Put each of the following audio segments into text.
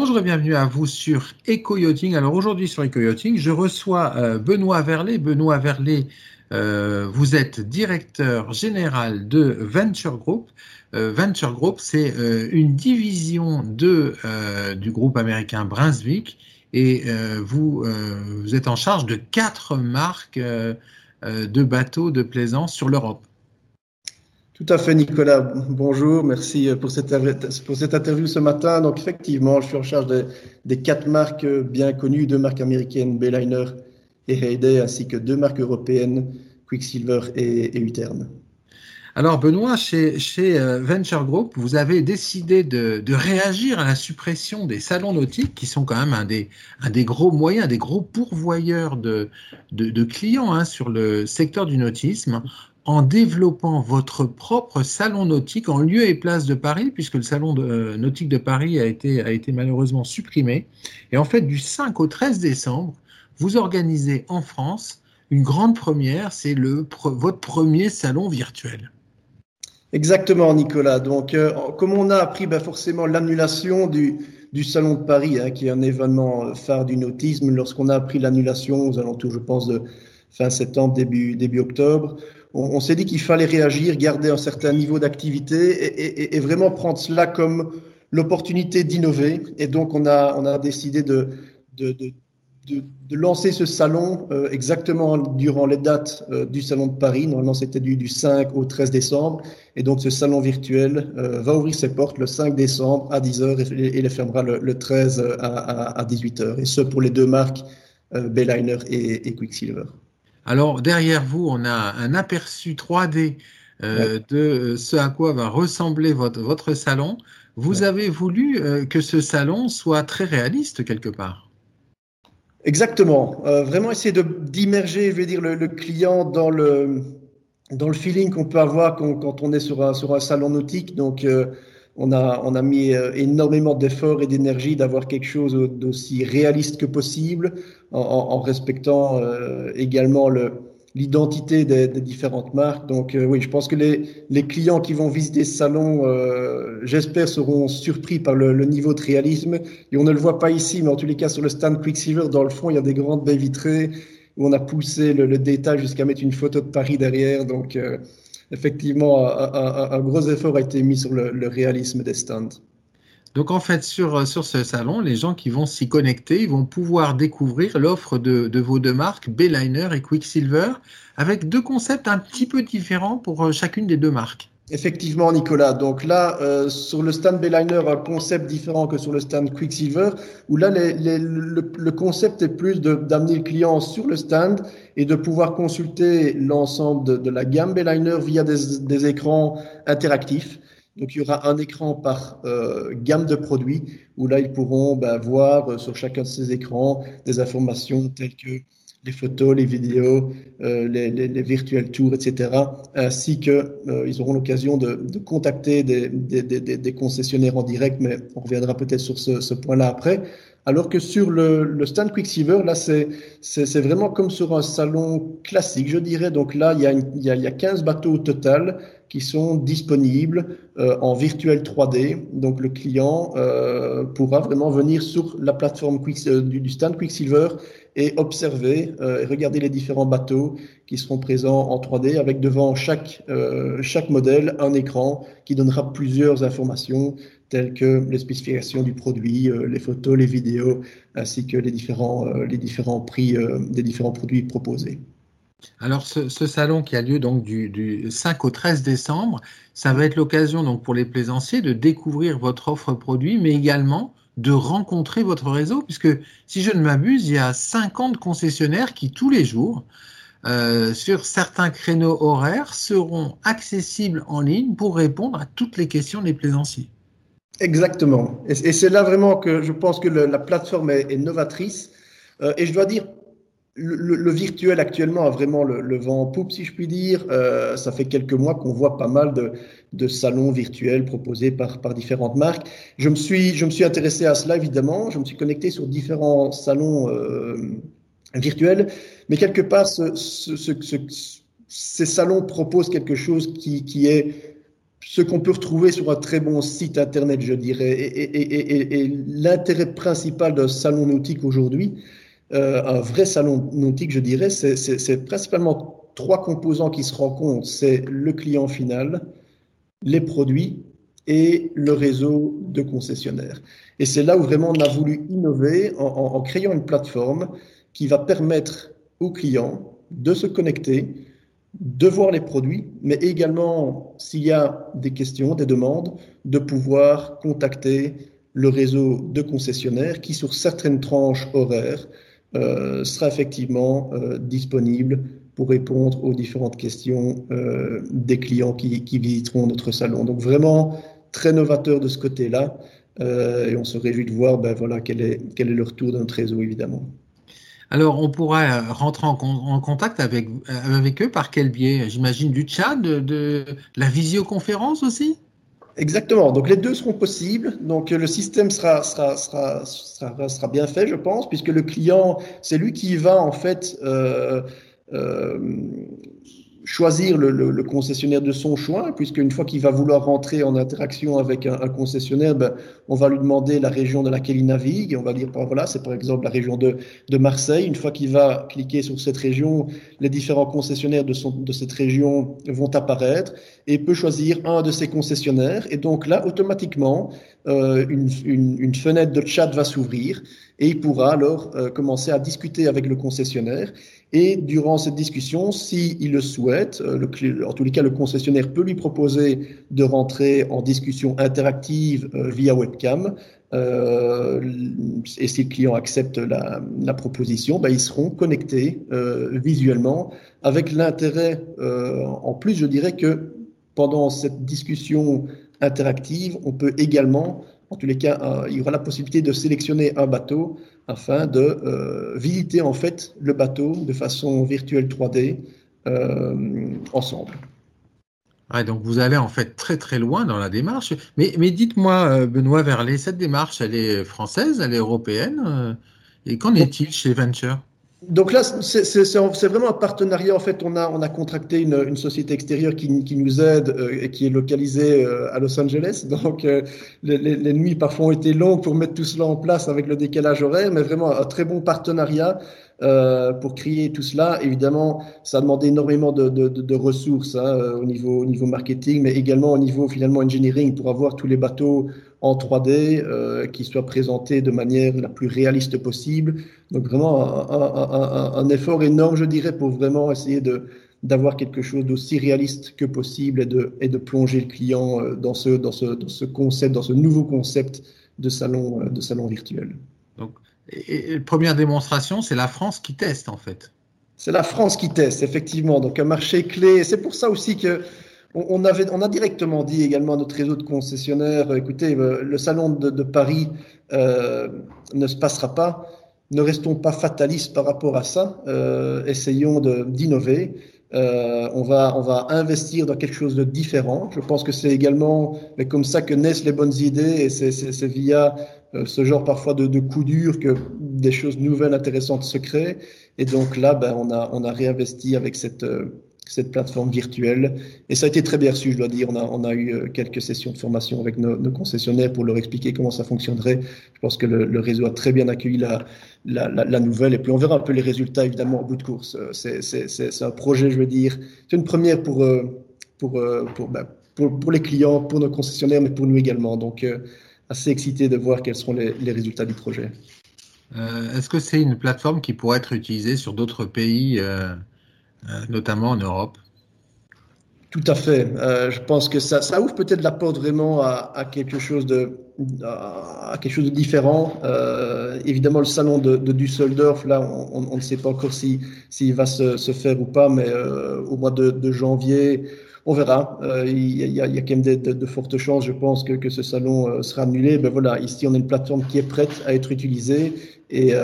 Bonjour et bienvenue à vous sur Eco Yachting. Alors aujourd'hui sur Eco Yachting, je reçois euh, Benoît Verlet. Benoît Verlet, euh, vous êtes directeur général de Venture Group. Euh, Venture Group, c'est une division de, du groupe américain Brunswick et vous, vous êtes en charge de quatre marques de bateaux de plaisance sur l'Europe. Tout à fait, Nicolas. Bonjour, merci pour cette, pour cette interview ce matin. Donc, effectivement, je suis en charge des, quatre marques bien connues, deux marques américaines, Bayliner et Heyday, ainsi que deux marques européennes, Quicksilver et, et Alors, Benoît, chez, chez, euh, Venture Group, vous avez décidé de, réagir à la suppression des salons nautiques, qui sont quand même un des, un des gros moyens, des gros pourvoyeurs de, de, clients hein, sur le secteur du nautisme, en développant votre propre salon nautique en lieu et place de Paris, puisque le salon euh, nautique de Paris a été, a été malheureusement supprimé. Et en fait, du 5 au 13 décembre, vous organisez en France une grande première, c'est le, votre premier salon virtuel. Exactement, Nicolas. Donc, euh, comme on a appris ben, forcément l'annulation du, du Salon de Paris, hein, qui est un événement phare du nautisme, lorsqu'on a appris l'annulation aux alentours, je pense, de fin septembre, début, début octobre, on, s'est dit qu'il fallait réagir, garder un certain niveau d'activité et, vraiment prendre cela comme l'opportunité d'innover. Et donc, on a, on a décidé de, de, de, de, lancer ce salon euh, exactement durant les dates euh, du Salon de Paris. Normalement, c'était du, du, 5 au 13 décembre. Et donc, ce salon virtuel euh, va ouvrir ses portes le 5 décembre à 10h et, les fermera le, 13 à, à, 18h. Et ce, pour les deux marques, Bayliner et, et Quicksilver. Alors derrière vous, on a un aperçu 3D euh, de ce à quoi va ressembler votre, votre salon. Vous avez voulu que ce salon soit très réaliste quelque part. Exactement. Euh, vraiment essayer d'immerger, je vais dire, le, client dans le, dans le feeling qu'on peut avoir quand, on est sur un, sur un salon nautique. Donc, on a, on a mis euh, énormément d'efforts et d'énergie d'avoir quelque chose d'aussi réaliste que possible, en, respectant euh, également l'identité des, différentes marques. Donc euh, oui, je pense que les, les, clients qui vont visiter ce salon, j'espère, seront surpris par le, niveau de réalisme. Et on ne le voit pas ici, mais en tous les cas sur le stand Quicksilver, dans le fond, il y a des grandes baies vitrées où on a poussé le, détail jusqu'à mettre une photo de Paris derrière. Donc effectivement, un, gros effort a été mis sur le, réalisme des stands. Donc en fait, sur, sur ce salon, les gens qui vont s'y connecter, ils vont pouvoir découvrir l'offre de, de, vos deux marques, Bayliner et Quicksilver, avec deux concepts un petit peu différents pour euh, chacune des deux marques. Effectivement, Nicolas. Donc là, euh, sur le stand Bayliner, un concept différent que sur le stand Quicksilver, où là, le, concept est plus d'amener le client sur le stand et de pouvoir consulter l'ensemble de, la gamme Bayliner via des, écrans interactifs. Donc il y aura un écran par euh, gamme de produits, où là, ils pourront ben, voir euh, sur chacun de ces écrans des informations telles que les photos, les vidéos, euh, les, les, les, virtual tours, etc. Ainsi que euh, ils auront l'occasion de, contacter des, concessionnaires en direct, mais on reviendra peut-être sur ce, point-là après. Alors que sur le, stand Quicksilver, là, c'est, vraiment comme sur un salon classique, je dirais. Donc là, il y a, a 15 bateaux au total qui sont disponibles euh, en virtuel 3D. Donc le client pourra vraiment venir sur la plateforme du, stand Quicksilver et observer euh, et regarder les différents bateaux qui seront présents en 3D avec devant chaque, euh, chaque modèle un écran qui donnera plusieurs informations telles que les spécifications du produit, les photos, les vidéos, ainsi que les différents, les différents prix des différents produits proposés. Alors, ce, salon qui a lieu donc du, 5 au 13 décembre, ça va être l'occasion donc pour les plaisanciers de découvrir votre offre produit, mais également de rencontrer votre réseau, puisque si je ne m'abuse, il y a 50 concessionnaires qui tous les jours, euh, sur certains créneaux horaires, seront accessibles en ligne pour répondre à toutes les questions des plaisanciers. Exactement. Et, c'est là vraiment que je pense que la plateforme est, novatrice. Euh, et je dois dire, le, virtuel actuellement a vraiment le, vent en poupe, si je puis dire. Euh, ça fait quelques mois qu'on voit pas mal de, salons virtuels proposés par, différentes marques. Je me, suis, intéressé à cela, évidemment. Je me suis connecté sur différents salons euh, virtuels. Mais quelque part, ce, ce, ces salons proposent quelque chose qui est ce qu'on peut retrouver sur un très bon site internet, je dirais. Et, l'intérêt principal d'un salon nautique aujourd'hui, euh, un vrai salon nautique, je dirais, c'est principalement trois composants qui se rencontrent. C'est le client final, les produits et le réseau de concessionnaires. Et c'est là où vraiment on a voulu innover en, en créant une plateforme qui va permettre aux clients de se connecter, de voir les produits, mais également, s'il y a des questions, des demandes, de pouvoir contacter le réseau de concessionnaires qui, sur certaines tranches horaires, sera effectivement euh, disponible pour répondre aux différentes questions euh, des clients qui, visiteront notre salon. Donc vraiment très novateur de ce côté-là, et on se réjouit de voir ben, voilà, quel, est, quel est le retour de notre réseau, évidemment. Alors, on pourra rentrer en, contact avec, avec eux par quel biais? J'imagine du chat, de, la visioconférence aussi? Exactement. Donc les deux seront possibles. Donc le système sera, sera, sera, sera, bien fait, je pense, puisque le client, c'est lui qui va en fait euh, euh, choisir le, le, concessionnaire de son choix, puisque une fois qu'il va vouloir rentrer en interaction avec un, un concessionnaire, ben, on va lui demander la région dans laquelle il navigue. On va dire, ben, voilà, c'est par exemple la région de, de Marseille. Une fois qu'il va cliquer sur cette région, les différents concessionnaires de, son, de cette région vont apparaître et peut choisir un de ces concessionnaires. Et donc là, automatiquement, euh, une, une, une, fenêtre de chat va s'ouvrir et il pourra alors euh, commencer à discuter avec le concessionnaire. Et durant cette discussion, s'il il le souhaite, euh, en tous les cas, le concessionnaire peut lui proposer de rentrer en discussion interactive euh, via webcam. Euh, et si le client accepte la, proposition, ben, ils seront connectés visuellement avec l'intérêt, en plus, je dirais que pendant cette discussion interactive, on peut également en tous les cas, il y aura la possibilité de sélectionner un bateau afin de euh, visiter en fait le bateau de façon virtuelle 3D euh, ensemble. donc vous allez en fait très très loin dans la démarche. Mais, mais dites-moi, euh, Benoît Verlet, cette démarche, elle est française, elle est européenne Et qu'en est-il chez Venture? Donc là, c'est vraiment un partenariat. En fait, on a, on a contracté une, une société extérieure qui, qui nous aide euh, et qui est localisée euh, à Los Angeles. Donc, euh, les, les, nuits parfois ont été longues pour mettre tout cela en place avec le décalage horaire, mais vraiment un très bon partenariat euh, pour créer tout cela. Évidemment, ça a demandé énormément de, de, de, ressources hein, au, niveau, au niveau marketing, mais également au niveau finalement engineering pour avoir tous les bateaux en 3D euh, qui soient présentés de manière la plus réaliste possible. Donc vraiment un, un, un, effort énorme, je dirais, pour vraiment essayer de d'avoir quelque chose d'aussi réaliste que possible et de, et de plonger le client euh, dans ce, dans, ce, dans ce concept, dans ce nouveau concept de salon, euh, de salon virtuel. Donc, et, première démonstration, c'est la France qui teste en fait. C'est la France qui teste, effectivement. Donc un marché clé. C'est pour ça aussi que on, avait, on a directement dit également à notre réseau de concessionnaires, écoutez, euh, le salon de, Paris euh, ne se passera pas. Ne restons pas fatalistes par rapport à ça. Euh, essayons d'innover. Euh, on, va, on va investir dans quelque chose de différent. Je pense que c'est également comme ça que naissent les bonnes idées et c'est via euh, ce genre parfois de, de coups durs que des choses nouvelles, intéressantes se créent. Et donc là, ben, on, a, on a réinvesti avec cette, euh, cette plateforme virtuelle. Et ça a été très bien reçu, je dois dire. On a, on a eu euh, quelques sessions de formation avec nos, concessionnaires pour leur expliquer comment ça fonctionnerait. Je pense que le, réseau a très bien accueilli la, la, nouvelle. Et puis on verra un peu les résultats, évidemment, au bout de course. Euh, c'est un projet, je veux dire. C'est une première pour, euh, pour, pour, ben, pour, pour, les clients, pour nos concessionnaires, mais pour nous également. Donc, assez excité de voir quels seront les, les résultats du projet. Est-ce que c'est une plateforme qui pourrait être utilisée sur d'autres pays notamment en Europe. Tout à fait. Euh, je pense que ça, ouvre peut-être la porte vraiment à, quelque chose de à quelque chose de différent. Euh, évidemment, le salon de, Düsseldorf, là, on, ne sait pas encore s'il si, va se, faire ou pas, mais euh, au mois de, janvier, on verra. Euh, il, y a, quand même de, fortes chances, je pense, que, que ce salon euh, sera annulé. Ben voilà, ici, on a une plateforme qui est prête à être utilisée et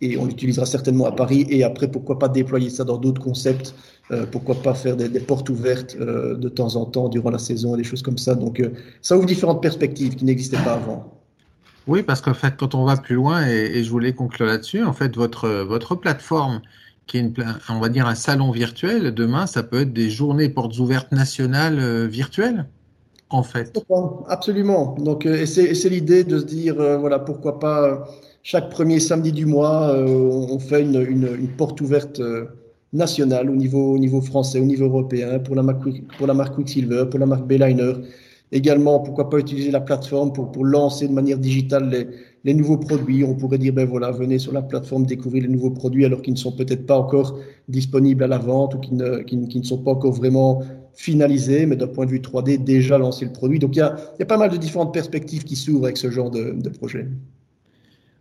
et on l'utilisera certainement à Paris et après pourquoi pas déployer ça dans d'autres concepts euh, pourquoi pas faire des, des portes ouvertes euh, de temps en temps durant la saison des choses comme ça donc euh, ça ouvre différentes perspectives qui n'existaient pas avant oui parce qu'en fait quand on va plus loin et, et je voulais conclure là-dessus en fait votre votre plateforme qui est une on va dire un salon virtuel demain ça peut être des journées portes ouvertes nationales virtuelles en fait. Absolument. Donc, euh, c'est l'idée de se dire, voilà, pourquoi pas chaque premier samedi du mois, euh, on fait une, porte ouverte nationale au niveau, au niveau français, au niveau européen, pour la marque, pour la marque Quicksilver, pour la marque Bayliner. Également, pourquoi pas utiliser la plateforme pour, lancer de manière digitale les, nouveaux produits. On pourrait dire, ben voilà, venez sur la plateforme découvrir les nouveaux produits alors qu'ils ne sont peut-être pas encore disponibles à la vente ou qui ne, sont pas encore vraiment finalisé, mais d'un point de vue 3D, déjà lancé le produit. Donc il y a, pas mal de différentes perspectives qui s'ouvrent avec ce genre de projet.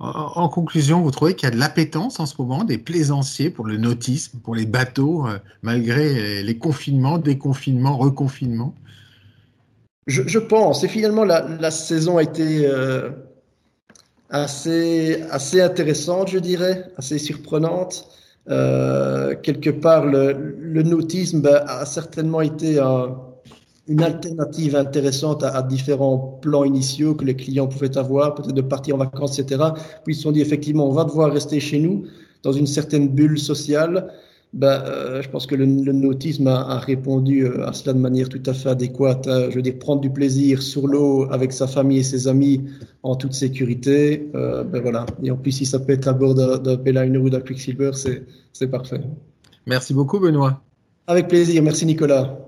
En, conclusion, vous trouvez qu'il y a de l'appétence en ce moment des plaisanciers pour le nautisme, pour les bateaux, euh, malgré les confinements, déconfinements, reconfinements? Je, pense. Et finalement, la, saison a été euh, assez, assez intéressante, je dirais, assez surprenante. Euh, quelque part, le, nautisme ben, a certainement été une alternative intéressante à, différents plans initiaux que les clients pouvaient avoir, peut-être de partir en vacances, etc. Puis ils se sont dit effectivement, on va devoir rester chez nous dans une certaine bulle sociale ben, euh, je pense que le, le nautisme a, a, répondu euh, à cela de manière tout à fait adéquate. Hein. Je veux dire, prendre du plaisir sur l'eau avec sa famille et ses amis en toute sécurité, euh, ben voilà. Et en plus, si ça peut être à bord d'un Belliner ou d'un Quicksilver, c'est parfait. Merci beaucoup, Benoît. Avec plaisir. Merci, Nicolas.